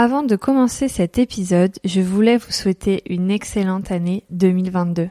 Avant de commencer cet épisode, je voulais vous souhaiter une excellente année 2022.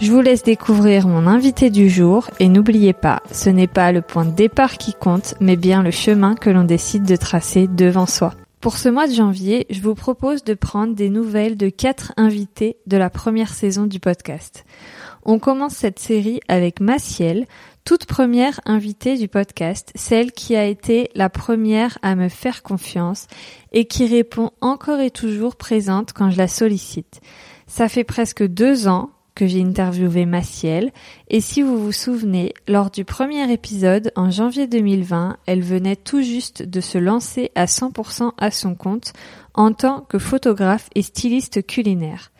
Je vous laisse découvrir mon invité du jour et n'oubliez pas, ce n'est pas le point de départ qui compte, mais bien le chemin que l'on décide de tracer devant soi. Pour ce mois de janvier, je vous propose de prendre des nouvelles de quatre invités de la première saison du podcast. On commence cette série avec Maciel, toute première invitée du podcast, celle qui a été la première à me faire confiance et qui répond encore et toujours présente quand je la sollicite. Ça fait presque deux ans que j'ai interviewé Maciel, et si vous vous souvenez, lors du premier épisode, en janvier 2020, elle venait tout juste de se lancer à 100% à son compte en tant que photographe et styliste culinaire.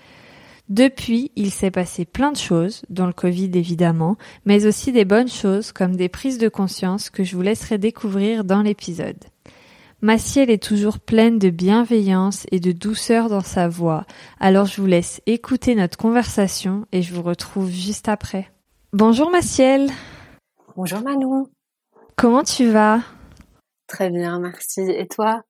Depuis, il s'est passé plein de choses, dont le Covid évidemment, mais aussi des bonnes choses comme des prises de conscience que je vous laisserai découvrir dans l'épisode. Maciel est toujours pleine de bienveillance et de douceur dans sa voix, alors je vous laisse écouter notre conversation et je vous retrouve juste après. Bonjour Maciel. Bonjour Manon. Comment tu vas? Très bien, merci. Et toi?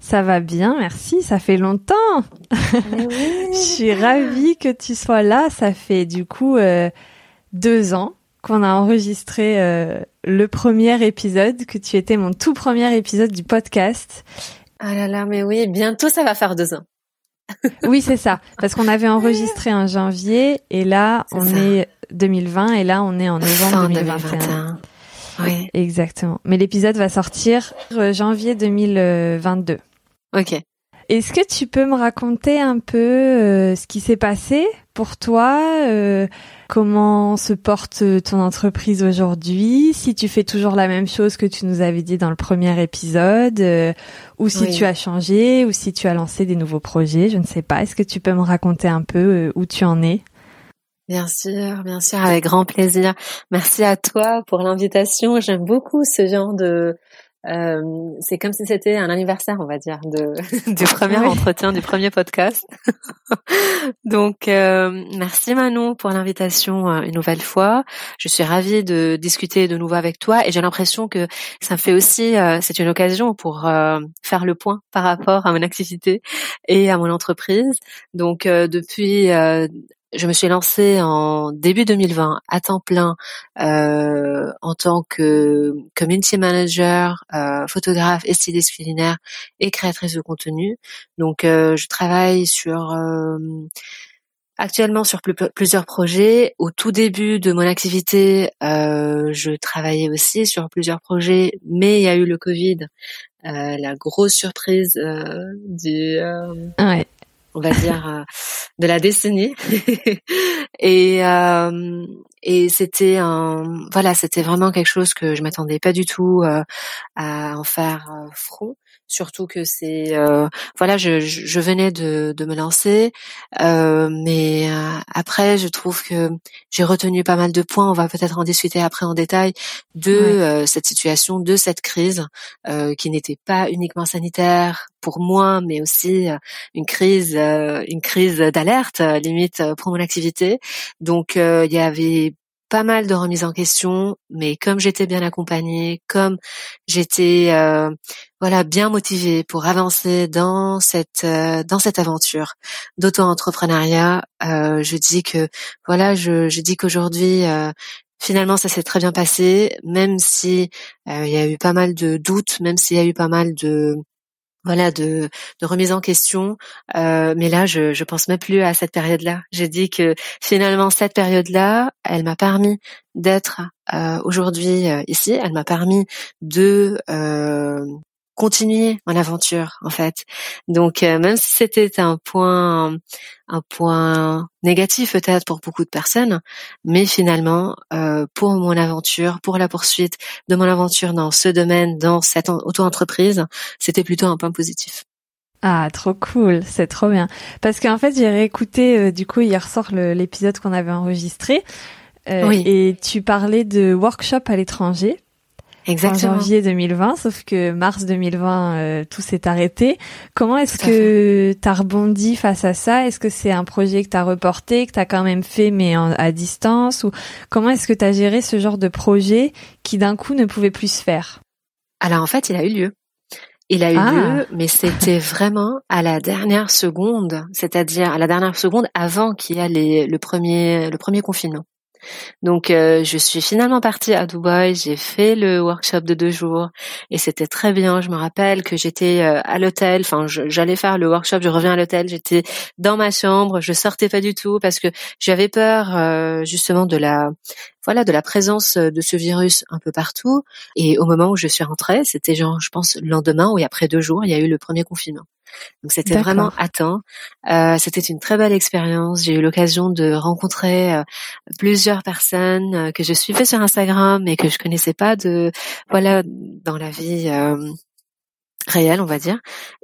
Ça va bien, merci. Ça fait longtemps. je suis ravie que tu sois là. Ça fait du coup euh, deux ans qu'on a enregistré euh, le premier épisode, que tu étais mon tout premier épisode du podcast. Ah là là, mais oui, bientôt ça va faire deux ans. oui, c'est ça, parce qu'on avait enregistré en janvier et là on est 2020 et là on est en novembre 2021. Oui. Exactement. Mais l'épisode va sortir euh, janvier 2022. Ok. Est-ce que tu peux me raconter un peu euh, ce qui s'est passé pour toi euh, Comment se porte ton entreprise aujourd'hui? Si tu fais toujours la même chose que tu nous avais dit dans le premier épisode, euh, ou si tu as changé, ou si tu as lancé des nouveaux projets, je ne sais pas. Est-ce que tu peux me raconter un peu où tu en es? Bien sûr, bien sûr, avec grand plaisir. Merci à toi pour l'invitation. J'aime beaucoup ce genre de euh, c'est comme si c'était un anniversaire, on va dire, de, du premier entretien, du premier podcast. Donc, euh, merci Manon pour l'invitation euh, une nouvelle fois. Je suis ravie de discuter de nouveau avec toi et j'ai l'impression que ça me fait aussi, c'est une occasion pour faire le point par rapport à mon activité et à mon entreprise. Donc, depuis je me suis lancée en début 2020 à temps plein euh, en tant que community manager, euh, photographe et styliste culinaire et créatrice de contenu. Donc euh, je travaille sur euh, actuellement sur plusieurs projets. Au tout début de mon activité, euh, je travaillais aussi sur plusieurs projets, mais il y a eu le Covid, la grosse surprise du ouais on va dire, euh, de la décennie. et euh, et c'était un, voilà, c'était vraiment quelque chose que je m'attendais pas du tout euh, à en faire front surtout que c'est euh, voilà je, je, venais de, de me lancer euh, mais euh, après je trouve que j'ai retenu pas mal de points. On va peut-être en discuter après en détail de cette situation de cette crise qui n'était pas uniquement sanitaire pour moi mais aussi une crise une crise d'alerte limite pour mon activité. Donc il y avait pas mal de remises en question, mais comme j'étais bien accompagnée, comme j'étais euh, voilà bien motivée pour avancer dans cette euh, dans cette aventure d'auto-entrepreneuriat, euh, je dis que voilà, je, dis qu'aujourd'hui finalement ça s'est très bien passé, même si il y a eu pas mal de doutes, même s'il y a eu pas mal de voilà de, de remise en question. Euh, mais là je je pense même plus à cette période là j'ai dit que finalement cette période là elle m'a permis d'être euh, aujourd'hui euh, ici. Elle m'a permis de continuer mon aventure en fait. Donc euh, même si c'était un point un point négatif peut-être pour beaucoup de personnes, mais finalement euh, pour mon aventure, pour la poursuite de mon aventure dans ce domaine, dans cette auto-entreprise, c'était plutôt un point positif. Ah, trop cool, c'est trop bien. Parce qu'en fait, j'ai réécouté, euh, du coup, hier soir l'épisode qu'on avait enregistré. oui. Et tu parlais de workshop à l'étranger. Exactement. En janvier 2020, sauf que mars 2020, euh, tout s'est arrêté. Comment est-ce que tu as rebondi face à ça? Est-ce que c'est un projet que tu as reporté, que tu as quand même fait mais à distance? Ou comment est-ce que tu as géré ce genre de projet qui d'un coup ne pouvait plus se faire? Alors en fait, il a eu lieu. Il a eu ah. lieu, mais c'était vraiment à la dernière seconde, c'est-à-dire à la dernière seconde avant qu'il y ait le premier le premier confinement. Donc euh, je suis finalement partie à Dubaï, j'ai fait le workshop de deux jours et c'était très bien. Je me rappelle que j'étais euh, à l'hôtel, enfin j'allais faire le workshop, je reviens à l'hôtel, j'étais dans ma chambre, je sortais pas du tout parce que j'avais peur euh, justement de la voilà de la présence de ce virus un peu partout et au moment où je suis rentrée, c'était genre je pense le lendemain ou après deux jours, il y a eu le premier confinement. Donc c'était vraiment à temps. Euh, c'était une très belle expérience. J'ai eu l'occasion de rencontrer euh, plusieurs personnes euh, que je suivais sur Instagram et que je connaissais pas de voilà dans la vie réel, on va dire.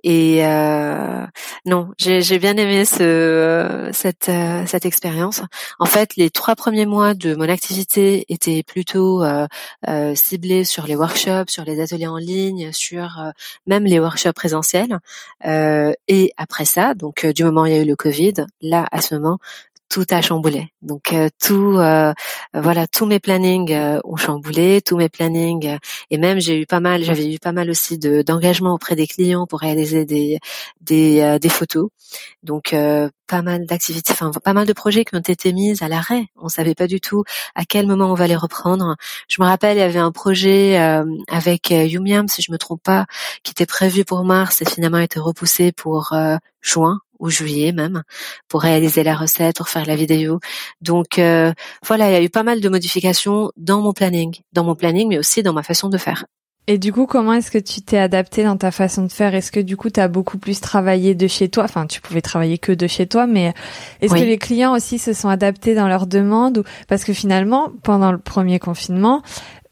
Et euh, non, j'ai bien aimé ce, cette, euh, cette expérience. En fait, les trois premiers mois de mon activité étaient plutôt euh, euh ciblés sur les workshops, sur les ateliers en ligne, sur même les workshops présentiels. et après ça, donc du moment où il y a eu le Covid, là, à ce moment, tout a chamboulé. Donc euh, tout, euh, voilà, tous mes plannings euh, ont chamboulé, tous mes plannings et même j'ai eu pas mal, j'avais eu pas mal aussi de d'engagement auprès des clients pour réaliser des des, des photos. Donc pas mal d'activités, enfin pas mal de projets qui ont été mis à l'arrêt. On savait pas du tout à quel moment on va les reprendre. Je me rappelle, il y avait un projet avec Yumiam, si je me trompe pas, qui était prévu pour mars et finalement a été repoussé pour juin ou juillet même pour réaliser la recette, pour faire la vidéo. Donc euh, voilà, il y a eu pas mal de modifications dans mon planning, dans mon planning, mais aussi dans ma façon de faire. Et du coup, comment est-ce que tu t'es adapté dans ta façon de faire? Est-ce que du coup, tu as beaucoup plus travaillé de chez toi? Enfin, tu pouvais travailler que de chez toi, mais est-ce que les clients aussi se sont adaptés dans leurs demandes Parce que finalement, pendant le premier confinement,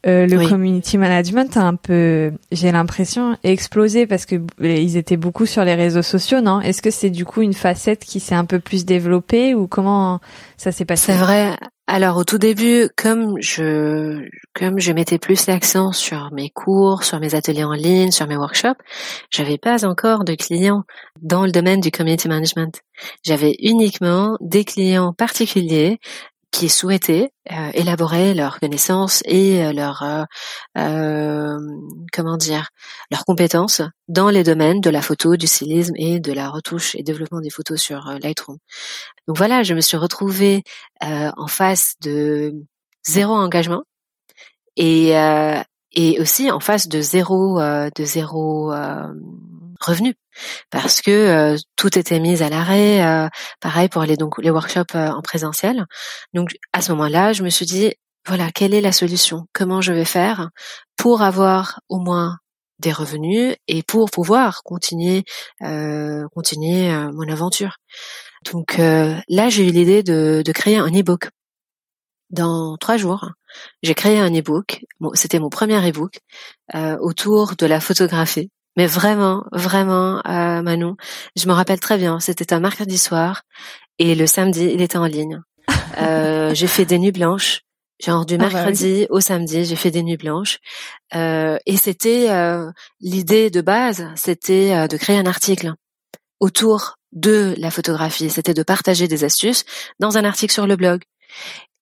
euh, le community management a un peu, j'ai l'impression, explosé parce que ils étaient beaucoup sur les réseaux sociaux, non? Est-ce que c'est du coup une facette qui s'est un peu plus développée ou comment ça s'est passé? C'est vrai. Alors au tout début, comme je comme je mettais plus l'accent sur mes cours, sur mes ateliers en ligne, sur mes workshops, j'avais pas encore de clients dans le domaine du community management. J'avais uniquement des clients particuliers qui souhaitaient euh, élaborer leurs connaissances et euh, leur euh, euh, comment dire leurs compétences dans les domaines de la photo, du stylisme et de la retouche et développement des photos sur Lightroom. Donc voilà, je me suis retrouvée en face de zéro engagement et et aussi en face de zéro de zéro revenu parce que euh, tout était mis à l'arrêt. Euh, pareil pour les donc les workshops euh, en présentiel. Donc à ce moment-là, je me suis dit voilà quelle est la solution? Comment je vais faire pour avoir au moins des revenus et pour pouvoir continuer continuer mon aventure? Donc là, j'ai eu l'idée de, de créer un e-book. Dans trois jours, j'ai créé un e-book. C'était mon premier e-book autour de la photographie mais vraiment, vraiment, euh, Manon, je me rappelle très bien. C'était un mercredi soir et le samedi, il était en ligne. Euh, j'ai fait des nuits blanches, genre du ah bah mercredi au samedi, j'ai fait des nuits blanches. Euh, et c'était euh, l'idée de base, c'était euh, de créer un article autour de la photographie. C'était de partager des astuces dans un article sur le blog.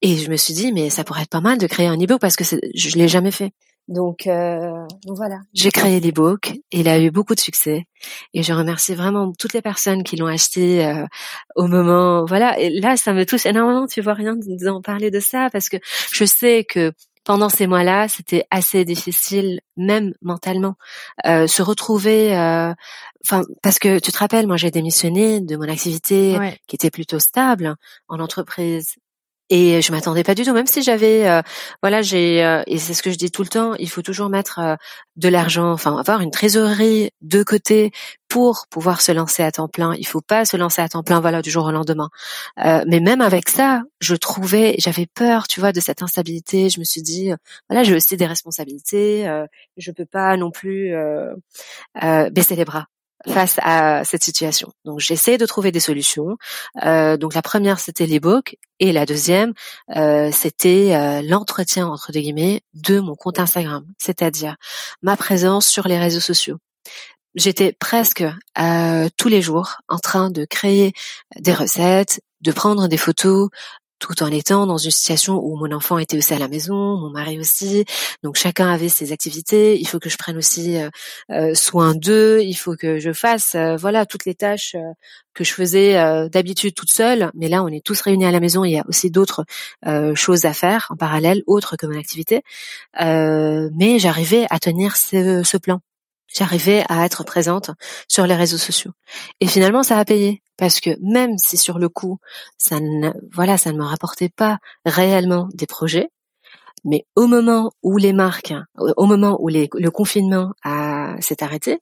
Et je me suis dit, mais ça pourrait être pas mal de créer un e-book parce que je l'ai jamais fait. Donc, euh, donc voilà, j'ai créé l'ebook il a eu beaucoup de succès. Et je remercie vraiment toutes les personnes qui l'ont acheté euh, au moment. Voilà, et là, ça me touche énormément. Tu vois rien d'en parler de ça parce que je sais que pendant ces mois-là, c'était assez difficile, même mentalement, euh, se retrouver. Euh, enfin, parce que tu te rappelles, moi, j'ai démissionné de mon activité qui était plutôt stable en entreprise et je m'attendais pas du tout, même si j'avais, euh, voilà, j'ai, euh, et c'est ce que je dis tout le temps, il faut toujours mettre euh, de l'argent, enfin avoir une trésorerie de côté pour pouvoir se lancer à temps plein. Il faut pas se lancer à temps plein, voilà, du jour au lendemain. mais même avec ça, je trouvais, j'avais peur, tu vois, de cette instabilité. Je me suis dit, voilà, j'ai aussi des responsabilités, je peux pas non plus baisser les bras face à cette situation. Donc j'essaie de trouver des solutions. Euh, donc la première c'était l'ebook et la deuxième euh, c'était euh, l'entretien entre guillemets de mon compte Instagram, c'est-à-dire ma présence sur les réseaux sociaux. J'étais presque tous les jours en train de créer des recettes, de prendre des photos, tout en étant dans une situation où mon enfant était aussi à la maison, mon mari aussi, donc chacun avait ses activités. Il faut que je prenne aussi euh, euh, soin d'eux. Il faut que je fasse, euh, voilà, toutes les tâches que je faisais d'habitude toute seule. Mais là, on est tous réunis à la maison. Il y a aussi d'autres choses à faire en parallèle, autres que mon activité. mais j'arrivais à tenir ce, ce plan j'arrivais à être présente sur les réseaux sociaux. Et finalement, ça a payé parce que même si sur le coup, ça ne, voilà, ça ne me rapportait pas réellement des projets, mais au moment où les marques, au moment où le confinement s'est arrêté,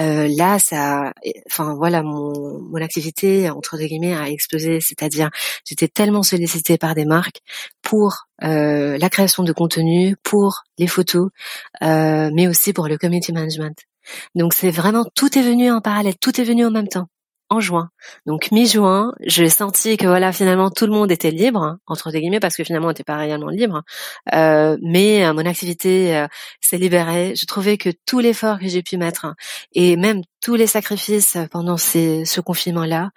euh, là, ça, enfin voilà, mon, mon activité entre guillemets a explosé. C'est-à-dire, j'étais tellement sollicitée par des marques pour euh, la création de contenu, pour les photos, euh, mais aussi pour le community management. Donc c'est vraiment tout est venu en parallèle, tout est venu en même temps en juin. Donc mi-juin, j'ai senti que voilà finalement tout le monde était libre entre guillemets parce que finalement on n'était pas réellement libre, euh, mais euh, mon activité euh, s'est libérée. Je trouvais que tout l'effort que j'ai pu mettre et même tous les sacrifices pendant ces, ce confinement-là,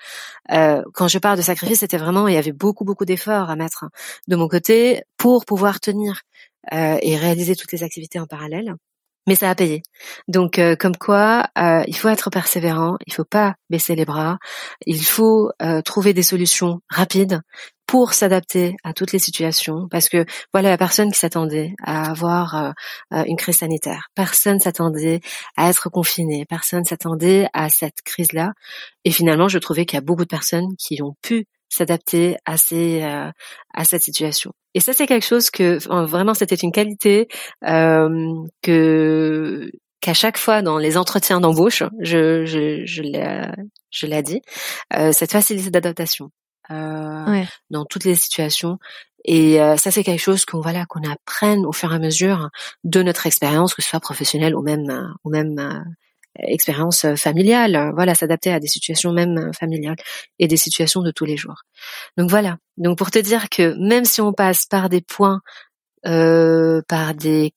quand je parle de sacrifices, c'était vraiment il y avait beaucoup beaucoup d'efforts à mettre de mon côté pour pouvoir tenir et réaliser toutes les activités en parallèle mais ça a payé. Donc, euh, comme quoi, euh, il faut être persévérant, il faut pas baisser les bras, il faut euh, trouver des solutions rapides pour s'adapter à toutes les situations, parce que voilà, il y a personne qui s'attendait à avoir une crise sanitaire, personne s'attendait à être confiné, personne s'attendait à cette crise-là, et finalement, je trouvais qu'il y a beaucoup de personnes qui ont pu s'adapter à ces à cette situation. Et ça, c'est quelque chose que vraiment, c'était une qualité euh, que qu'à chaque fois dans les entretiens d'embauche, je je je l'ai je l'ai dit, euh, cette facilité d'adaptation euh, dans toutes les situations. Et euh, ça, c'est quelque chose qu'on voilà qu'on apprenne au fur et à mesure de notre expérience, que ce soit professionnelle ou même ou même expérience euh, familiale, voilà, s'adapter à des situations même euh, familiales et des situations de tous les jours. Donc voilà. Donc pour te dire que même si on passe par des points, euh, par des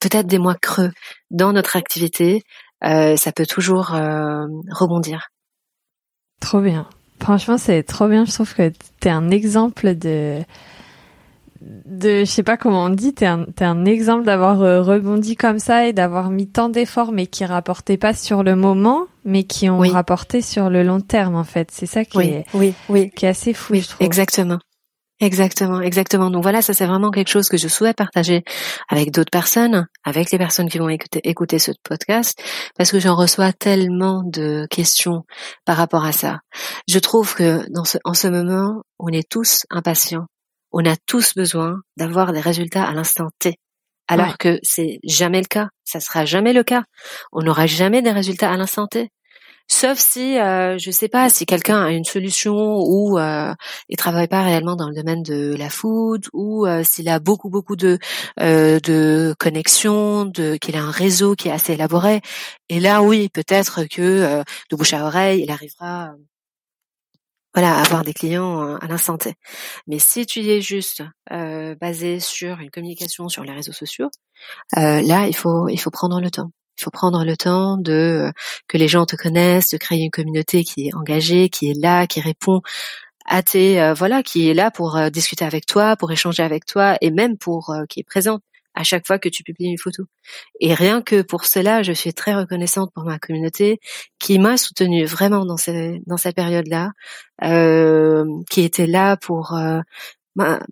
peut-être des mois creux dans notre activité, euh, ça peut toujours euh, rebondir. Trop bien. Franchement, c'est trop bien. Je trouve que tu es un exemple de de, je sais pas comment on dit, t'es un, es un exemple d'avoir euh, rebondi comme ça et d'avoir mis tant d'efforts, mais qui rapportaient pas sur le moment, mais qui ont rapporté sur le long terme, en fait. C'est ça qui est, oui, oui. qui est assez fou, je trouve. Exactement. Exactement, exactement. Donc voilà, ça c'est vraiment quelque chose que je souhaite partager avec d'autres personnes, avec les personnes qui vont écouter, écouter ce podcast, parce que j'en reçois tellement de questions par rapport à ça. Je trouve que dans ce, en ce moment, on est tous impatients on a tous besoin d'avoir des résultats à l'instant T. Alors que c'est jamais le cas. Ça sera jamais le cas. On n'aura jamais des résultats à l'instant T. Sauf si, euh, je sais pas, si quelqu'un a une solution ou euh, il travaille pas réellement dans le domaine de la food ou euh, s'il a beaucoup beaucoup de euh, de connexions, de qu'il a un réseau qui est assez élaboré. Et là, oui, peut-être que euh, de bouche à oreille, il arrivera voilà, avoir des clients euh, à l'instant T. Mais si tu es juste euh, basé sur une communication sur les réseaux sociaux, euh, là, il faut il faut prendre le temps. Il faut prendre le temps de euh, que les gens te connaissent, de créer une communauté qui est engagée, qui est là, qui répond à tes voilà, qui est là pour discuter avec toi, pour échanger avec toi et même pour qui est présente à chaque fois que tu publies une photo. Et rien que pour cela, je suis très reconnaissante pour ma communauté qui m'a soutenue vraiment dans, dans cette période-là, euh, qui était là pour euh,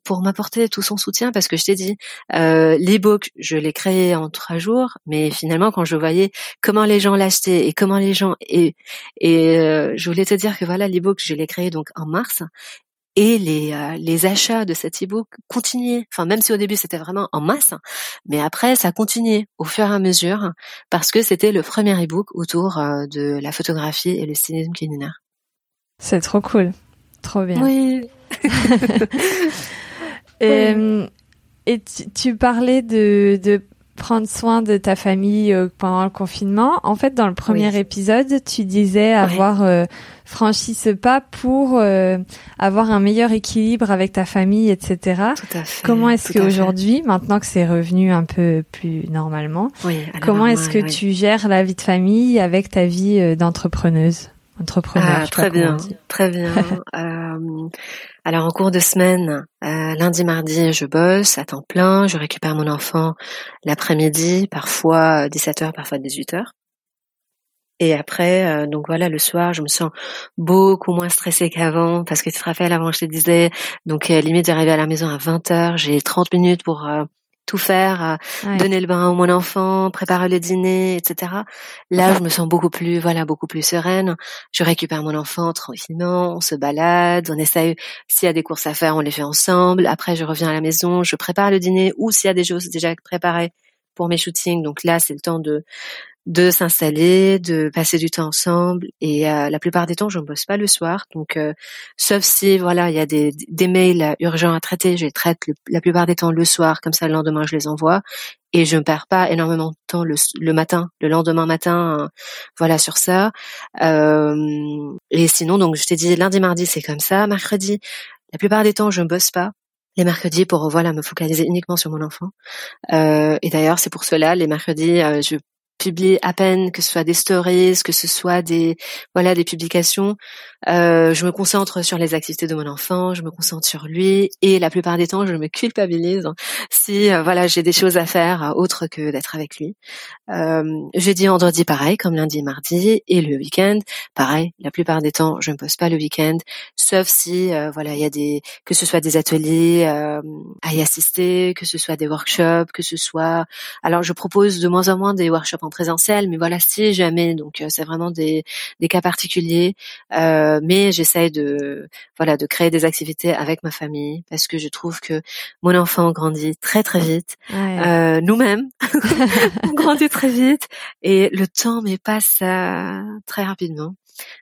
pour m'apporter tout son soutien parce que je t'ai dit euh, l'ebook je l'ai créé en trois jours mais finalement quand je voyais comment les gens l'achetaient et comment les gens et et euh, je voulais te dire que voilà l'ebook je l'ai créé donc en mars et les euh, les achats de cet e-book continuaient. Enfin, même si au début c'était vraiment en masse, mais après ça continuait au fur et à mesure parce que c'était le premier e-book autour euh, de la photographie et le stylisme culinaire. C'est trop cool, trop bien. Oui. et, et tu, parlais de, de prendre soin de ta famille euh, pendant le confinement. En fait, dans le premier épisode, tu disais avoir euh, franchi ce pas pour euh, avoir un meilleur équilibre avec ta famille, etc. Tout à fait, comment est-ce qu'aujourd'hui, maintenant que c'est revenu un peu plus normalement, comment est-ce que tu gères la vie de famille avec ta vie d'entrepreneuse? Entrepreneur. Ah, très bien, très bien. euh, alors en cours de semaine, euh, lundi, mardi, je bosse à temps plein, je récupère mon enfant l'après-midi, parfois 17h, parfois 18h. Et après, euh, donc voilà, le soir, je me sens beaucoup moins stressée qu'avant parce que tu te rappelles, avant, je te disais, donc euh, limite d'arriver à la maison à 20h, j'ai 30 minutes pour tout faire, donner le bain à mon enfant, préparer le dîner, etc. Là, je me sens beaucoup plus, voilà, beaucoup plus sereine. Je récupère mon enfant tranquillement, on se balade, on essaye, s'il y a des courses à faire, on les fait ensemble. Après, je reviens à la maison, je prépare le dîner ou s'il y a des choses déjà préparées pour mes shootings. Donc là, c'est le temps de de s'installer, de passer du temps ensemble. Et euh, la plupart des temps, je ne bosse pas le soir. Donc, euh, sauf si voilà, il y a des, des mails urgents à traiter, je les traite la plupart des temps le soir. Comme ça, le lendemain, je les envoie. Et je ne perds pas énormément de temps le, le matin, le lendemain matin, euh, voilà sur ça. et sinon, donc je t'ai dit lundi, mardi, c'est comme ça. Mercredi, la plupart des temps, je ne bosse pas les mercredis pour voilà me focaliser uniquement sur mon enfant. Euh, et d'ailleurs, c'est pour cela les mercredis, je publie à peine, que ce soit des stories, que ce soit des voilà des publications. Euh, je me concentre sur les activités de mon enfant, je me concentre sur lui et la plupart des temps je me culpabilise si euh, voilà j'ai des choses à faire euh, autres que d'être avec lui. Euh, jeudi, vendredi pareil comme lundi, mardi et le week-end pareil. La plupart des temps je ne pose pas le week-end, sauf si euh, voilà il y a des que ce soit des ateliers à y assister, que ce soit des workshops, que ce soit alors je propose de moins en moins des workshops présentiel, mais voilà si jamais donc c'est vraiment des des cas particuliers. Euh, euh, mais j'essaye de voilà de créer des activités avec ma famille parce que je trouve que mon enfant grandit très très vite. Euh, nous-mêmes on grandit très vite et le temps mais passe euh, très rapidement.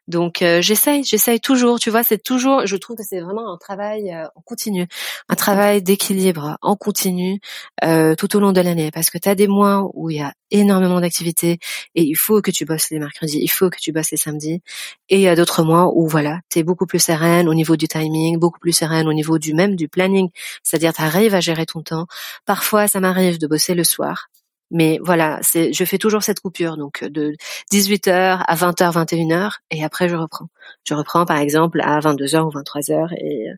Donc euh, j'essaye, j'essaye toujours. Tu vois, c'est toujours. Je trouve que c'est vraiment un travail euh, en continu, un travail d'équilibre en continu euh, tout au long de l'année. Parce que tu as des mois où il y a énormément d'activités et il faut que tu bosses les mercredis, il faut que tu bosses les samedis. Et il y a d'autres mois où voilà, tu es beaucoup plus sereine au niveau du timing, beaucoup plus sereine au niveau du même du planning. C'est-à-dire tu à gérer ton temps. Parfois, ça m'arrive de bosser le soir. Mais voilà, c'est, je fais toujours cette coupure, donc de 18h à 20h, 21h, et après je reprends. Je reprends par exemple à 22h ou 23h et euh,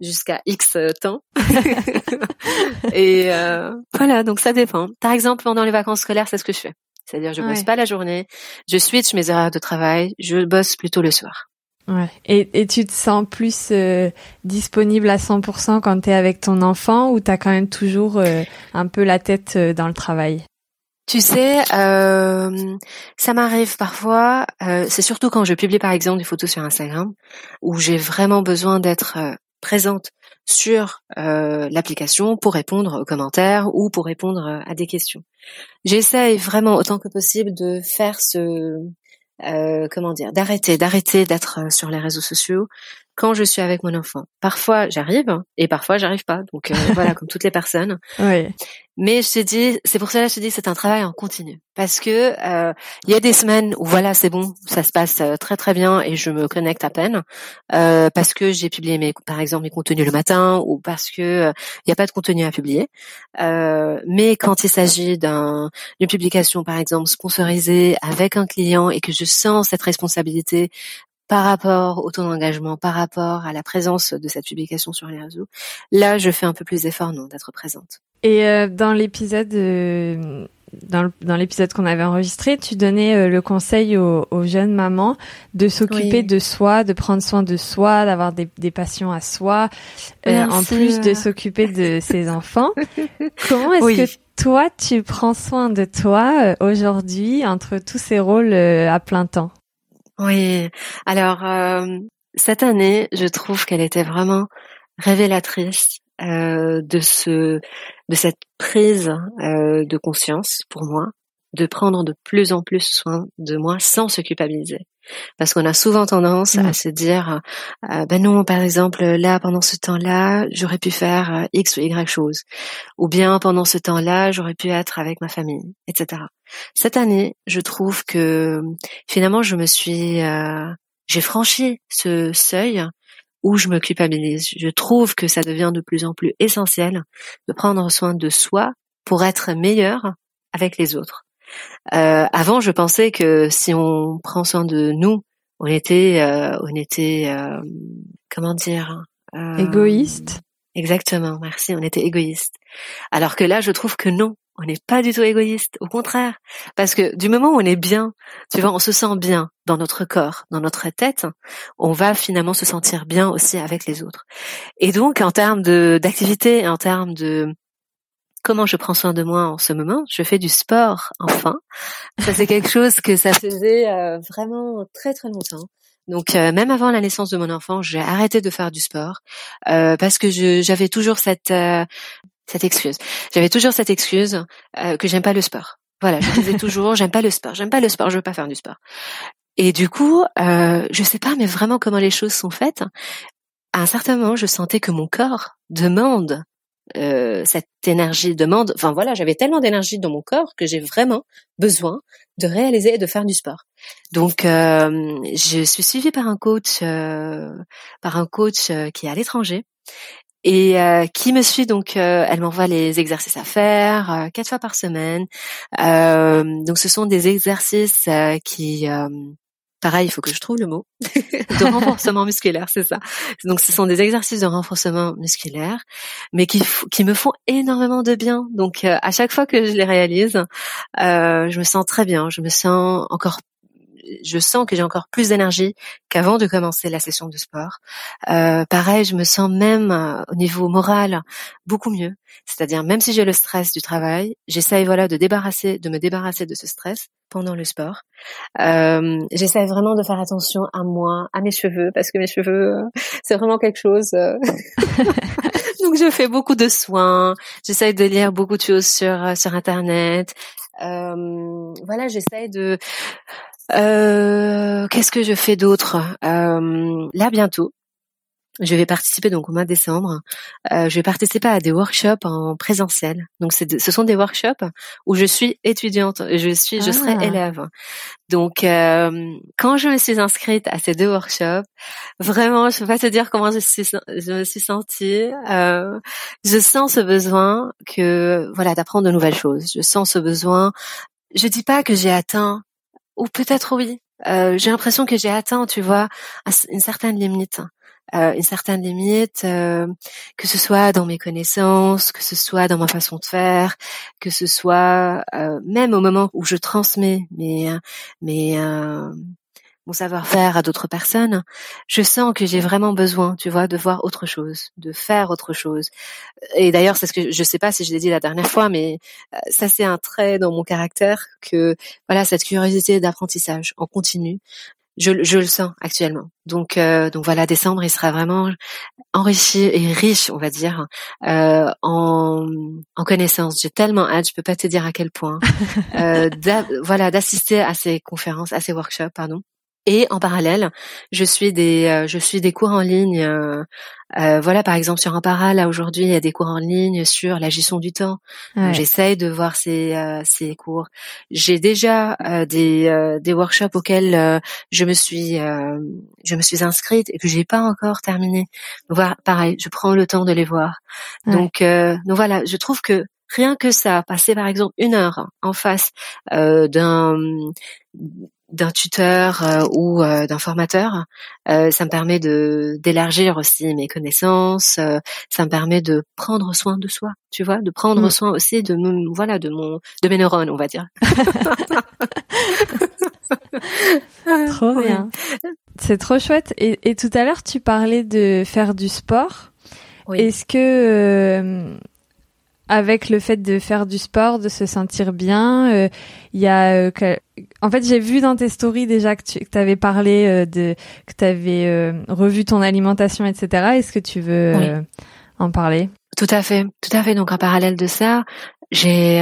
jusqu'à X temps. et euh, voilà, donc ça dépend. Par exemple, pendant les vacances scolaires, c'est ce que je fais. C'est-à-dire, je bosse pas la journée, je switch mes horaires de travail, je bosse plutôt le soir. Ouais. Et, et tu te sens plus euh, disponible à 100% quand tu es avec ton enfant ou tu as quand même toujours euh, un peu la tête euh, dans le travail? Tu sais, euh, ça m'arrive parfois, c'est surtout quand je publie par exemple des photos sur Instagram, où j'ai vraiment besoin d'être présente sur l'application pour répondre aux commentaires ou pour répondre à des questions. J'essaye vraiment autant que possible de faire ce, euh, comment dire, d'arrêter, d'arrêter d'être euh, sur les réseaux sociaux quand je suis avec mon enfant. Parfois j'arrive hein, et parfois j'arrive pas. Donc euh, voilà, comme toutes les personnes. Oui. Mais je te dis, c'est pour ça que je te dis, c'est un travail en continu, parce que euh, il y a des semaines où voilà, c'est bon, ça se passe euh, très très bien et je me connecte à peine, euh, parce que j'ai publié mes, par exemple, mes contenus le matin ou parce que il n'y a pas de contenu à publier. mais quand il s'agit d'un, d'une publication, par exemple, sponsorisée avec un client et que je sens cette responsabilité par rapport au taux d'engagement, par rapport à la présence de cette publication sur les réseaux, là, je fais un peu plus d'efforts, non, d'être présente. Et euh, dans l'épisode euh, dans, l'épisode qu'on avait enregistré, tu donnais euh, le conseil aux, aux, jeunes mamans de s'occuper de soi, de prendre soin de soi, d'avoir des, des passions à soi, en plus de s'occuper de ses enfants. Comment est-ce que toi, tu prends soin de toi aujourd'hui entre tous ces rôles à plein temps? Oui, alors cette année, je trouve qu'elle était vraiment révélatrice euh, de ce, de cette prise euh, de conscience pour moi, de prendre de plus en plus soin de moi sans se culpabiliser. Parce qu'on a souvent tendance à se dire, euh, ben non, par exemple, là, pendant ce temps-là, j'aurais pu faire euh, X ou Y chose. Ou bien, pendant ce temps-là, j'aurais pu être avec ma famille, etc. Cette année, je trouve que finalement, je me suis, euh, j'ai franchi ce seuil où je me culpabilise. Je trouve que ça devient de plus en plus essentiel de prendre soin de soi pour être meilleur avec les autres. Euh, avant, je pensais que si on prend soin de nous, on était, euh, on était, euh, comment dire, égoïste. Exactement, merci. On était égoïste. Alors que là, je trouve que non, on n'est pas du tout égoïste. Au contraire, parce que du moment où on est bien, tu vois, on se sent bien dans notre corps, dans notre tête, on va finalement se sentir bien aussi avec les autres. Et donc, en termes de d'activité, en termes de comment je prends soin de moi en ce moment. Je fais du sport, enfin. Ça, c'est quelque chose que ça faisait euh, vraiment très très longtemps. Donc euh, même avant la naissance de mon enfant, j'ai arrêté de faire du sport euh, parce que j'avais toujours cette cette excuse. J'avais toujours cette excuse que j'aime pas le sport. Voilà, je disais toujours j'aime pas le sport, j'aime pas le sport, je veux pas faire du sport. Et du coup, euh, je sais pas, mais vraiment comment les choses sont faites. À un certain moment, je sentais que mon corps demande euh, cette énergie demande. Enfin voilà, j'avais tellement d'énergie dans mon corps que j'ai vraiment besoin de réaliser et de faire du sport. Donc euh, je suis suivie par un coach, euh, par un coach qui est à l'étranger et qui me suit donc. elle m'envoie les exercices à faire quatre fois par semaine. donc ce sont des exercices qui Pareil, il faut que je trouve le mot de renforcement musculaire, c'est ça. Donc, ce sont des exercices de renforcement musculaire, mais qui, qui me font énormément de bien. Donc, euh, à chaque fois que je les réalise, euh, je me sens très bien. Je me sens encore je sens que j'ai encore plus d'énergie qu'avant de commencer la session de sport. Euh, pareil, je me sens même euh, au niveau moral beaucoup mieux. C'est-à-dire même si j'ai le stress du travail, j'essaye voilà de débarrasser, de me débarrasser de ce stress pendant le sport. Euh, j'essaie vraiment de faire attention à moi, à mes cheveux, parce que mes cheveux, c'est vraiment quelque chose. Euh. Donc je fais beaucoup de soins. J'essaie de lire beaucoup de choses sur sur internet. Euh, voilà, j'essaie de euh, qu'est-ce que je fais d'autre? Euh, Là bientôt, je vais participer donc au mois de décembre. Euh, je vais participer à des workshops en présentiel. Donc ce sont des workshops où je suis étudiante, je suis, je serai ah. élève. Donc euh, quand je me suis inscrite à ces deux workshops, vraiment, je peux pas te dire comment je suis, je me suis sentie. Euh, je sens ce besoin que voilà d'apprendre de nouvelles choses. Je sens ce besoin. Je dis pas que j'ai atteint ou peut-être oui. Euh, j'ai l'impression que j'ai atteint, tu vois, une certaine limite. Euh, une certaine limite, euh, que ce soit dans mes connaissances, que ce soit dans ma façon de faire, que ce soit euh, même au moment où je transmets mes mes mon savoir-faire à d'autres personnes, je sens que j'ai vraiment besoin, tu vois, de voir autre chose, de faire autre chose. Et d'ailleurs, c'est ce que je sais pas si je l'ai dit la dernière fois, mais euh, ça c'est un trait dans mon caractère que voilà cette curiosité d'apprentissage en continu. Je, je, le sens actuellement. Donc, euh, donc voilà, décembre, il sera vraiment enrichi et riche, on va dire, euh, en, en connaissances. J'ai tellement hâte, je peux pas te dire à quel point. euh, voilà, d'assister à ces conférences, à ces workshops, pardon. Et en parallèle, je suis des euh, je suis des cours en ligne. Euh, euh, voilà, par exemple sur Impara, là aujourd'hui, il y a des cours en ligne sur la gestion du temps. J'essaye de voir ces ces cours. J'ai déjà des des workshops auxquels je me suis je me suis inscrite et que j'ai pas encore terminé. Voilà, pareil, je prends le temps de les voir. Donc donc voilà, je trouve que rien que ça, passer par exemple une heure en face d'un d'un tuteur euh, ou euh, d'un formateur, euh, ça me permet de d'élargir aussi mes connaissances, ça me permet de prendre soin de soi, tu vois, de prendre mm. soin aussi de mon voilà de mon de mes neurones, on va dire. trop bien. C'est trop chouette. Et, et tout à l'heure, tu parlais de faire du sport. Oui. Est-ce que avec le fait de faire du sport, de se sentir bien, il y a En fait, j'ai vu dans tes stories déjà que tu avais parlé euh, de que tu avais euh, revu ton alimentation, etc. Est-ce que tu veux euh, en parler? Tout à fait, tout à fait. Donc en parallèle de ça, j'ai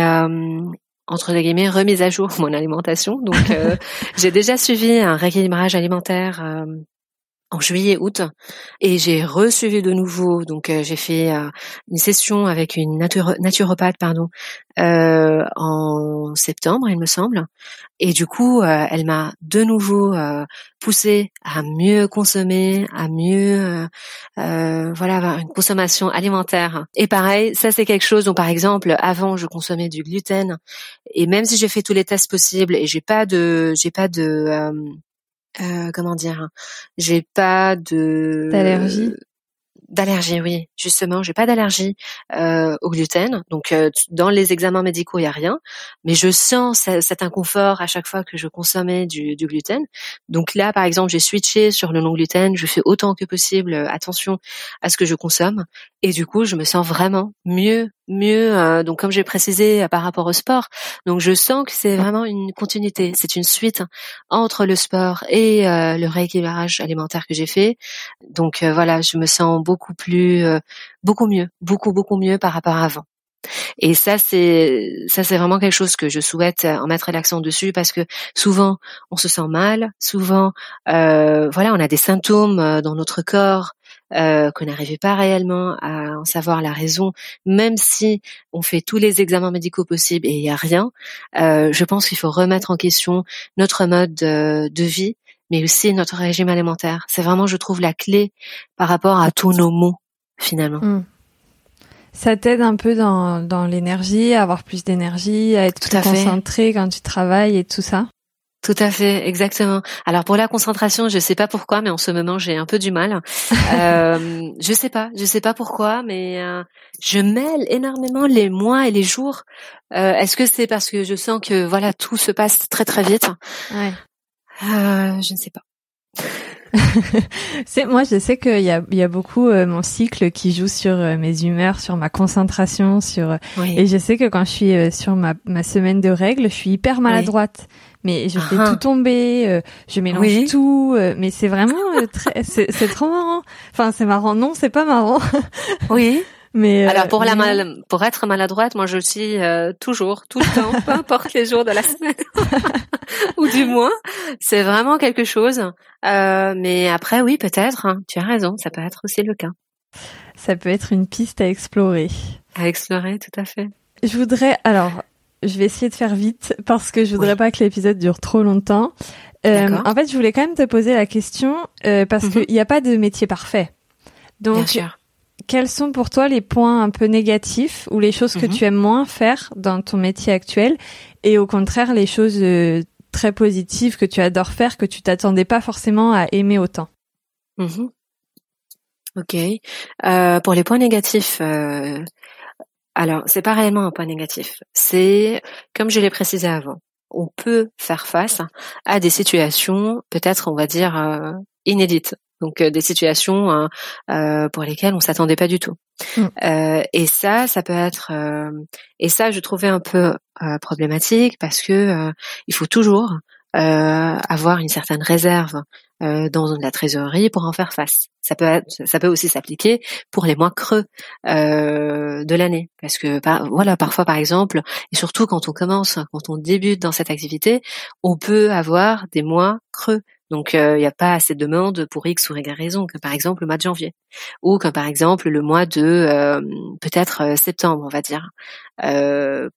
entre guillemets remis à jour mon alimentation. Donc j'ai déjà suivi un rééquilibrage alimentaire en juillet août. Et j'ai resuivi de nouveau donc euh, j'ai fait euh, une session avec une naturopathe pardon euh, en septembre il me semble. Et du coup elle m'a de nouveau poussé à mieux consommer à mieux voilà avoir une consommation alimentaire. Et pareil ça c'est quelque chose dont par exemple avant je consommais du gluten. Et même si j'ai fait tous les tests possibles et j'ai pas de j'ai pas de euh, comment dire, j'ai pas de d'allergie? D'allergie, oui, justement, j'ai pas d'allergie euh, au gluten. Donc euh, dans les examens médicaux, il y a rien, mais je sens cet inconfort à chaque fois que je consommais du, du gluten. Donc là, par exemple, j'ai switché sur le non gluten. Je fais autant que possible attention à ce que je consomme, et du coup, je me sens vraiment mieux, mieux. Euh, donc comme j'ai précisé par rapport au sport, donc je sens que c'est vraiment une continuité, c'est une suite entre le sport et le rééquilibrage alimentaire que j'ai fait. Donc voilà, je me sens beaucoup beaucoup plus, euh, beaucoup mieux, beaucoup beaucoup mieux par rapport à avant. Et ça, c'est ça, c'est vraiment quelque chose que je souhaite euh, en mettre l'accent dessus parce que souvent on se sent mal, souvent, euh, voilà, on a des symptômes dans notre corps euh, qu'on n'arrivait pas réellement à en savoir la raison, même si on fait tous les examens médicaux possibles et il y a rien. Euh, je pense qu'il faut remettre en question notre mode de vie mais aussi notre régime alimentaire. C'est vraiment, je trouve, la clé par rapport à tous nos maux, finalement. Hmm. Ça t'aide un peu dans, dans l'énergie, à avoir plus d'énergie, à être tout plus concentré quand tu travailles et tout ça? Tout à fait, exactement. Alors pour la concentration, je sais pas pourquoi, mais en ce moment j'ai un peu du mal. euh, je sais pas, je sais pas pourquoi, mais euh, je mêle énormément les mois et les jours. Euh, Est-ce que c'est parce que je sens que voilà tout se passe très très vite? Ouais. Euh, je ne sais pas. c'est moi je sais qu'il y a il y a beaucoup euh, mon cycle qui joue sur euh, mes humeurs sur ma concentration sur et je sais que quand je suis sur ma ma semaine de règles je suis hyper maladroite. Mais je fais ah. tout tomber je mélange tout mais c'est vraiment très c'est c'est trop marrant. Enfin c'est marrant. Non c'est pas marrant. Oui mais alors pour la mal, pour être maladroite, moi je suis toujours, tout le temps, peu importe les jours de la semaine. ou du moins, c'est vraiment quelque chose. Euh, mais après, oui, peut-être. Hein, tu as raison, ça peut être aussi le cas. Ça peut être une piste à explorer. À explorer, tout à fait. Je voudrais, alors, je vais essayer de faire vite parce que je voudrais pas que l'épisode dure trop longtemps. Euh, en fait, je voulais quand même te poser la question euh, parce mhm. qu'il n'y a pas de métier parfait. Donc, quels sont pour toi les points un peu négatifs ou les choses que mhm. tu aimes moins faire dans ton métier actuel et au contraire les choses euh, très positif que tu adores faire que tu t'attendais pas forcément à aimer autant? Mhm. Ok. Euh, pour les points négatifs, euh, alors c'est pas réellement un point négatif. C'est comme je l'ai précisé avant, on peut faire face à des situations peut-être on va dire euh, inédites donc euh, des situations hein, euh, pour lesquelles on s'attendait pas du tout. Mm. Euh, et ça, ça peut être et ça, je trouvais un peu problématique parce que il faut toujours avoir une certaine réserve dans la trésorerie pour en faire face. Ça peut être, ça peut aussi s'appliquer pour les mois creux de l'année, parce que voilà, parfois par exemple, et surtout quand on commence, quand on débute dans cette activité, on peut avoir des mois creux. Donc il n'y a pas assez de demandes pour X ou Y raison, que par exemple le mois de janvier, ou comme par exemple le mois de peut-être septembre, on va dire.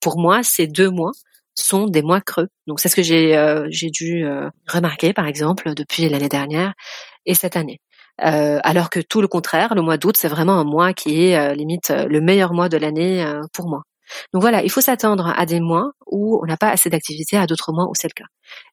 pour moi, ces deux mois sont des mois creux. Donc c'est ce que j'ai dû remarquer par exemple depuis l'année dernière et cette année. alors que tout le contraire, le mois d'août, c'est vraiment un mois qui est limite le meilleur mois de l'année pour moi. Donc voilà, il faut s'attendre à des mois où on n'a pas assez d'activité, à d'autres mois où c'est le cas.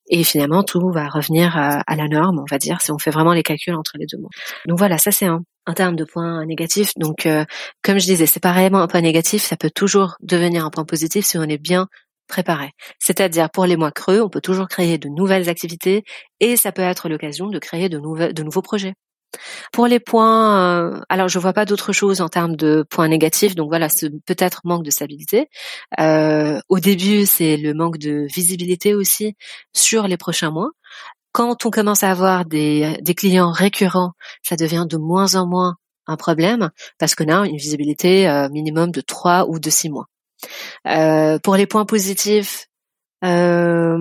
Et finalement, tout va revenir à, la norme, on va dire, si on fait vraiment les calculs entre les deux mois. Donc voilà, ça c'est un, un terme de point négatif. Donc euh, comme je disais, c'est pas réellement un point négatif, ça peut toujours devenir un point positif si on est bien préparé. C'est-à-dire pour les mois creux, on peut toujours créer de nouvelles activités et ça peut être l'occasion de créer de nouveaux projets. Pour les points, euh, alors je vois pas d'autre chose en termes de points négatifs. Donc voilà, ce peut-être manque de stabilité. Euh, au début, c'est le manque de visibilité aussi sur les prochains mois. Quand on commence à avoir des, des clients récurrents, ça devient de moins en moins un problème parce qu'on a une visibilité euh, minimum de trois ou de six mois. Euh, pour les points positifs, euh,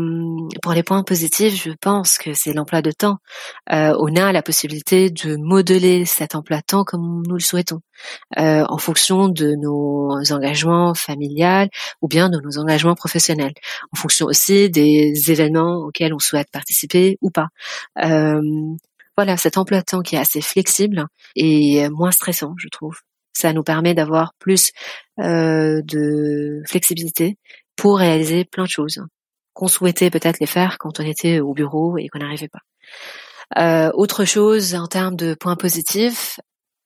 pour les points positifs, je pense que c'est l'emploi de temps. Euh, on a la possibilité de modeler cet emploi de temps comme nous le souhaitons, euh, en fonction de nos engagements familiales ou bien de nos engagements professionnels, en fonction aussi des événements auxquels on souhaite participer ou pas. Euh, voilà, cet emploi de temps qui est assez flexible et moins stressant, je trouve. Ça nous permet d'avoir plus euh, de flexibilité pour réaliser plein de choses qu'on souhaitait peut-être les faire quand on était au bureau et qu'on n'arrivait pas. Euh, autre chose en termes de points positifs,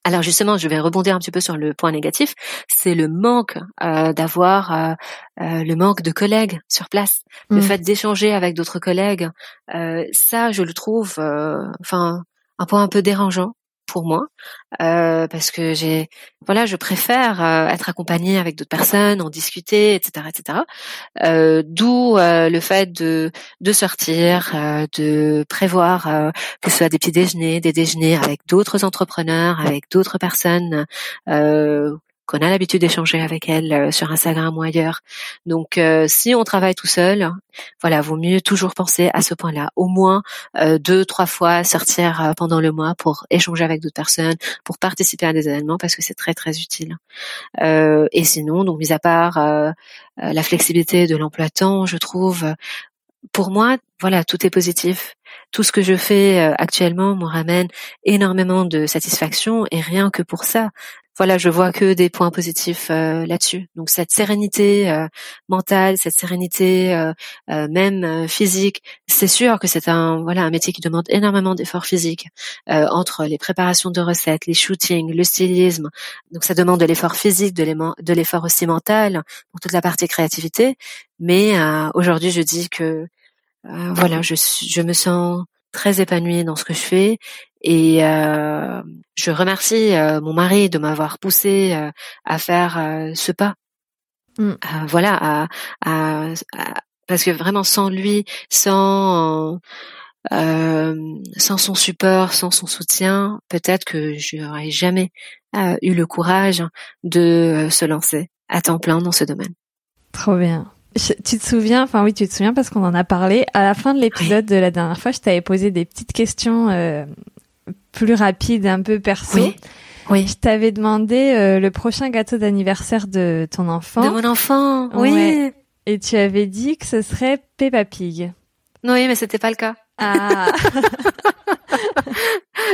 alors justement, je vais rebondir un petit peu sur le point négatif, c'est le manque euh, d'avoir euh, euh le manque de collègues sur place, le mmh. fait d'échanger avec d'autres collègues. Euh, ça, je le trouve, euh, enfin, un point un peu dérangeant pour moi euh, parce que j'ai voilà je préfère euh, être accompagnée avec d'autres personnes en discuter etc etc euh, d'où euh, le fait de de sortir euh, de prévoir que ce soit des petits déjeuners des déjeuners avec d'autres entrepreneurs avec d'autres personnes qu'on a l'habitude d'échanger avec elle euh, sur Instagram ou ailleurs. Donc, euh, si on travaille tout seul, voilà, vaut mieux toujours penser à ce point-là. Au moins euh, deux, trois fois sortir pendant le mois pour échanger avec d'autres personnes, pour participer à des événements, parce que c'est très très utile. et sinon, donc mis à part la flexibilité de l'emploi temps, je trouve, pour moi, voilà, tout est positif. Tout ce que je fais actuellement me ramène énormément de satisfaction et rien que pour ça, voilà, je vois que des points positifs euh, là-dessus. Donc cette sérénité euh, mentale, cette sérénité euh, même physique, c'est sûr que c'est un voilà un métier qui demande énormément d'efforts physiques entre les préparations de recettes, les shootings, le stylisme. Donc ça demande de l'effort physique, de l'effort aussi mental pour toute la partie créativité. Mais aujourd'hui, je dis que voilà, je je me sens très épanouie dans ce que je fais et euh, je remercie euh, mon mari de m'avoir poussé euh, à faire euh, ce pas. Mm. voilà, à, à, parce que vraiment sans lui, sans sans son support, sans son soutien, peut-être que je n'aurais jamais eu le courage de se lancer à temps plein dans ce domaine. Trop bien tu te souviens, enfin oui, tu te souviens parce qu'on en a parlé. À la fin de l'épisode de la dernière fois, je t'avais posé des petites questions euh, plus rapides, un peu perso. Oui. oui. Je t'avais demandé euh, le prochain gâteau d'anniversaire de ton enfant. De mon enfant, oui. Et tu avais dit que ce serait Peppa Pig. Oui, mais c'était pas le cas. Ah.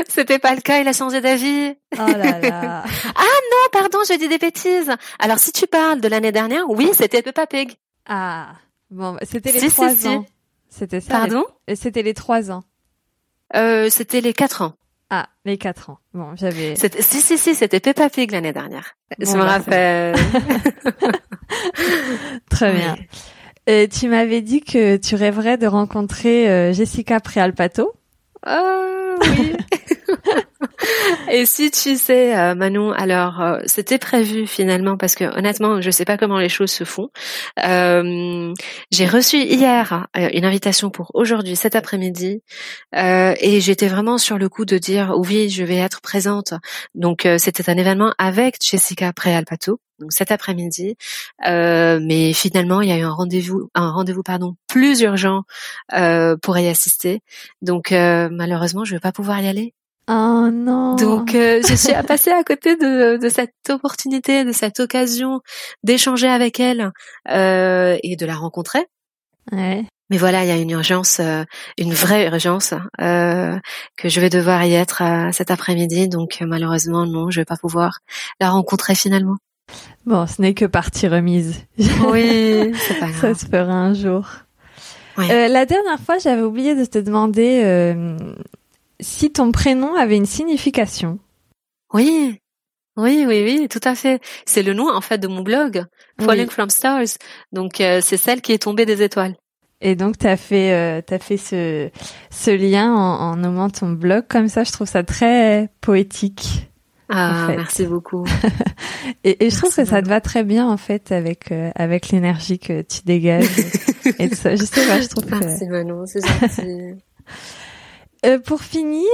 C'était pas le cas, il a changé d'avis. Oh là là. ah non, pardon, je dis des bêtises. Alors si tu parles de l'année dernière, oui, c'était Peppa Pig. Ah, bon, bah, c'était les trois ans. C'était ça. Pardon? C'était les trois ans. Euh, c'était les quatre ans. Ah, les quatre ans. Bon, j'avais. Si si si, c'était Peppa Pig l'année dernière. je me bah, rappelle. Très bien. Et tu m'avais dit que tu rêverais de rencontrer euh, Jessica Préalpato. Oh oui. Et si tu sais, euh, Manon, alors euh, c'était prévu finalement parce que honnêtement, je sais pas comment les choses se font. Euh, j'ai reçu hier une invitation pour aujourd'hui, cet après-midi, et j'étais vraiment sur le coup de dire oui, je vais être présente. Donc c'était un événement avec Jessica Préalpato donc cet après-midi. Euh, mais finalement, il y a eu un rendez-vous, un rendez-vous pardon, plus urgent euh, pour y assister. Donc euh, malheureusement, je vais pas pouvoir y aller. Oh non. Donc euh, je suis passée à côté de, de, cette opportunité, de cette occasion d'échanger avec elle euh, et de la rencontrer. Ouais. Mais voilà, il y a une urgence, euh, une vraie urgence, euh, que je vais devoir y être cet après-midi. Donc malheureusement, non, je vais pas pouvoir la rencontrer finalement. Bon, ce n'est que partie remise. Oui, c'est pas grave. Ça se fera un jour. Euh, la dernière fois, j'avais oublié de te demander euh, si ton prénom avait une signification. Oui, oui, oui, oui, tout à fait. C'est le nom en fait de mon blog, Falling from Stars. Donc euh, c'est celle qui est tombée des étoiles. Et donc, tu as fait, euh, as fait ce, ce lien en, en nommant ton blog comme ça. Je trouve ça très poétique. Ah, merci beaucoup. et, et je trouve que ça te va très bien en fait avec euh, avec l'énergie que tu dégages et, tout ça. Je sais pas, je trouve merci que. Manon, c'est gentil. euh, pour finir,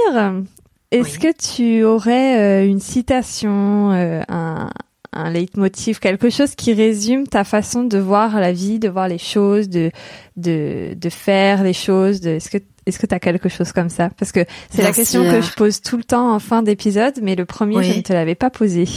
est-ce que tu aurais euh, une citation, euh, un un leitmotiv, quelque chose qui résume ta façon de voir la vie, de voir les choses, de de, de faire les choses. De, est-ce que est-ce que tu as quelque chose comme ça? Parce que c'est la question que je pose tout le temps en fin d'épisode, mais le premier, je ne te l'avais pas posé.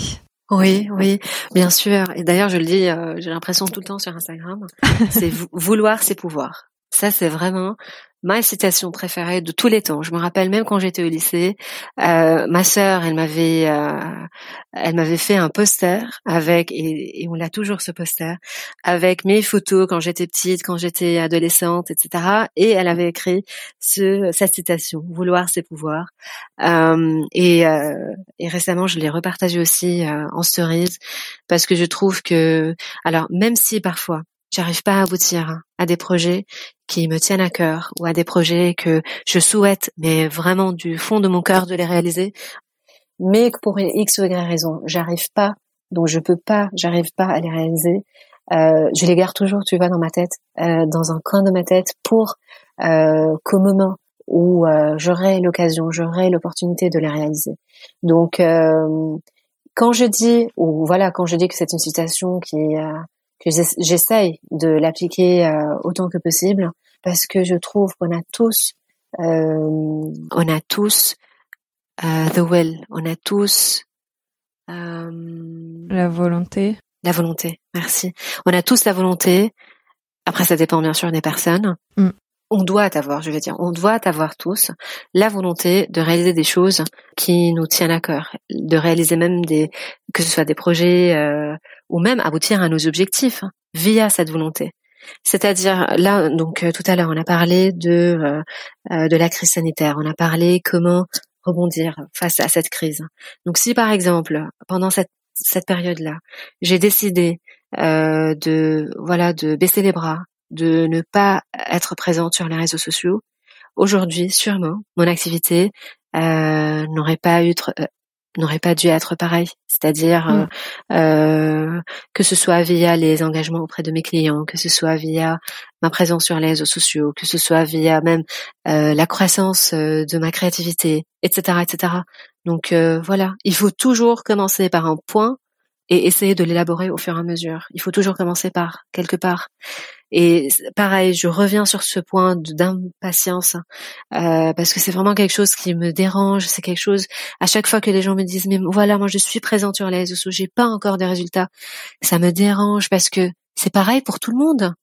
Oui, oui, bien sûr. Et d'ailleurs, je le dis, euh, j'ai l'impression tout le temps sur Instagram, c'est vouloir, c'est pouvoir. Ça, c'est vraiment ma citation préférée de tous les temps. Je me rappelle même quand j'étais au lycée, euh, ma sœur, elle m'avait, euh, elle m'avait fait un poster avec, et, et on l'a toujours ce poster, avec mes photos quand j'étais petite, quand j'étais adolescente, etc. Et elle avait écrit ce, cette citation "Vouloir, c'est pouvoir". Euh, et, euh, et, récemment, je l'ai repartagée aussi euh, en stories parce que je trouve que, alors même si parfois j'arrive pas à aboutir à des projets qui me tiennent à cœur ou à des projets que je souhaite, mais vraiment du fond de mon cœur de les réaliser, mais que pour X ou Y raison, j'arrive pas, donc je peux pas, j'arrive pas à les réaliser. Euh, je les garde toujours, tu vois, dans ma tête, euh, dans un coin de ma tête, pour euh, qu'au moment où euh, j'aurai l'occasion, j'aurai l'opportunité de les réaliser. Donc, euh, quand je dis, ou voilà, quand je dis que c'est une citation qui est que j'essaye de l'appliquer euh, autant que possible parce que je trouve qu'on a tous euh, on a tous euh, the will on a tous la volonté. la volonté merci. On a tous la volonté. Après ça dépend bien sûr des personnes. Mm. on doit avoir je veux dire. On doit avoir tous la volonté de réaliser des choses qui nous tiennent à cœur de réaliser même des que ce soit des projets ou même aboutir à nos objectifs via cette volonté. C'est-à-dire là, donc euh, tout à l'heure, on a parlé de euh, euh, de la crise sanitaire, on a parlé comment rebondir face à cette crise. Donc si par exemple pendant cette cette période-là, j'ai décidé de voilà de baisser les bras, de ne pas être présente sur les réseaux sociaux, aujourd'hui sûrement mon activité n'aurait pas eu n'aurait pas dû être pareil. C'est-à-dire mm. euh, euh, que ce soit via les engagements auprès de mes clients, que ce soit via ma présence sur les réseaux sociaux, que ce soit via même euh, la croissance de ma créativité, etc., etc. Donc euh, voilà, il faut toujours commencer par un point et essayer de l'élaborer au fur et à mesure. Il faut toujours commencer par quelque part. Et pareil, je reviens sur ce point d'impatience euh, parce que c'est vraiment quelque chose qui me dérange. C'est quelque chose à chaque fois que les gens me disent mais voilà moi je suis présente sur les réseaux j'ai pas encore de résultats. Ça me dérange parce que c'est pareil pour tout le monde.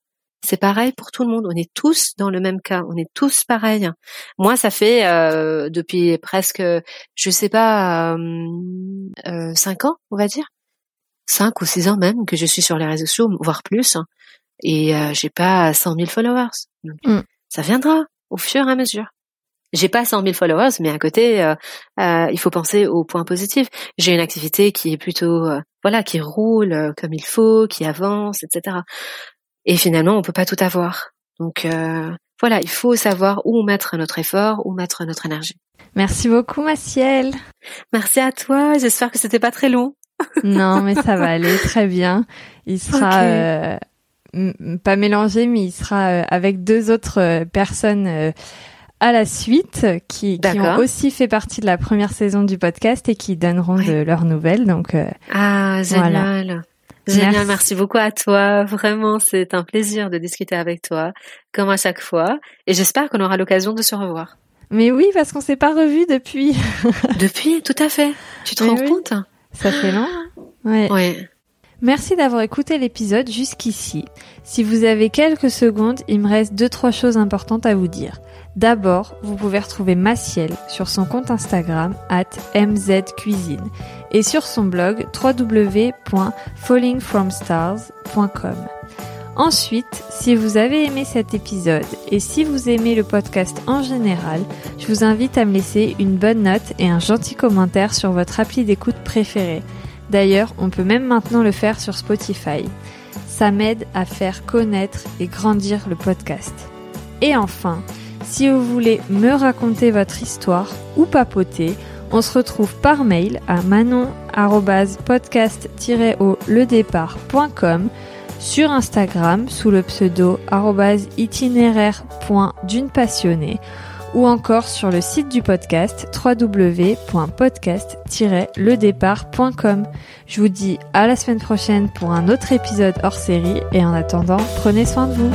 C'est pareil pour tout le monde. On est tous dans le même cas. On est tous pareils. Moi, ça fait euh, depuis presque, je sais pas, euh, euh, cinq ans, on va dire, cinq ou six ans même que je suis sur les réseaux sociaux, voire plus et euh, j'ai pas 100 000 followers. Mm. Ça viendra au fur et à mesure. J'ai pas 100 000 followers, mais à côté, euh, euh, il faut penser au point positif. J'ai une activité qui est plutôt, euh, voilà, qui roule comme il faut, qui avance, etc. Et finalement, on peut pas tout avoir. Donc voilà, il faut savoir où mettre notre effort, où mettre notre énergie. Merci beaucoup, Maciel. Merci à toi. J'espère que c'était pas très long. Non, mais ça va aller très bien. Il sera pas mélangé, mais il sera euh, avec deux autres euh, personnes euh, à la suite qui, qui ont aussi fait partie de la première saison du podcast et qui donneront de leurs nouvelles. Donc ah génial. Génial, merci. merci. beaucoup à toi. Vraiment, c'est un plaisir de discuter avec toi, comme à chaque fois. Et j'espère qu'on aura l'occasion de se revoir. Mais oui, parce qu'on s'est pas revu depuis. depuis, tout à fait. Tu te rends compte? Ça fait long. Hein ouais. ouais. Merci d'avoir écouté l'épisode jusqu'ici. Si vous avez quelques secondes, il me reste deux trois choses importantes à vous dire. D'abord, vous pouvez retrouver Maciel sur son compte Instagram at mzcuisine et sur son blog www.fallingfromstars.com. Ensuite, si vous avez aimé cet épisode et si vous aimez le podcast en général, je vous invite à me laisser une bonne note et un gentil commentaire sur votre appli d'écoute préférée. D'ailleurs, on peut même maintenant le faire sur Spotify. Ça m'aide à faire connaître et grandir le podcast. Et enfin, si vous voulez me raconter votre histoire ou papoter, on se retrouve par mail à manon-podcast-au-ledépart.com sur Instagram sous le pseudo itinéraire.d'une passionnée ou encore sur le site du podcast www.podcast-ledépart.com. Je vous dis à la semaine prochaine pour un autre épisode hors série et en attendant, prenez soin de vous.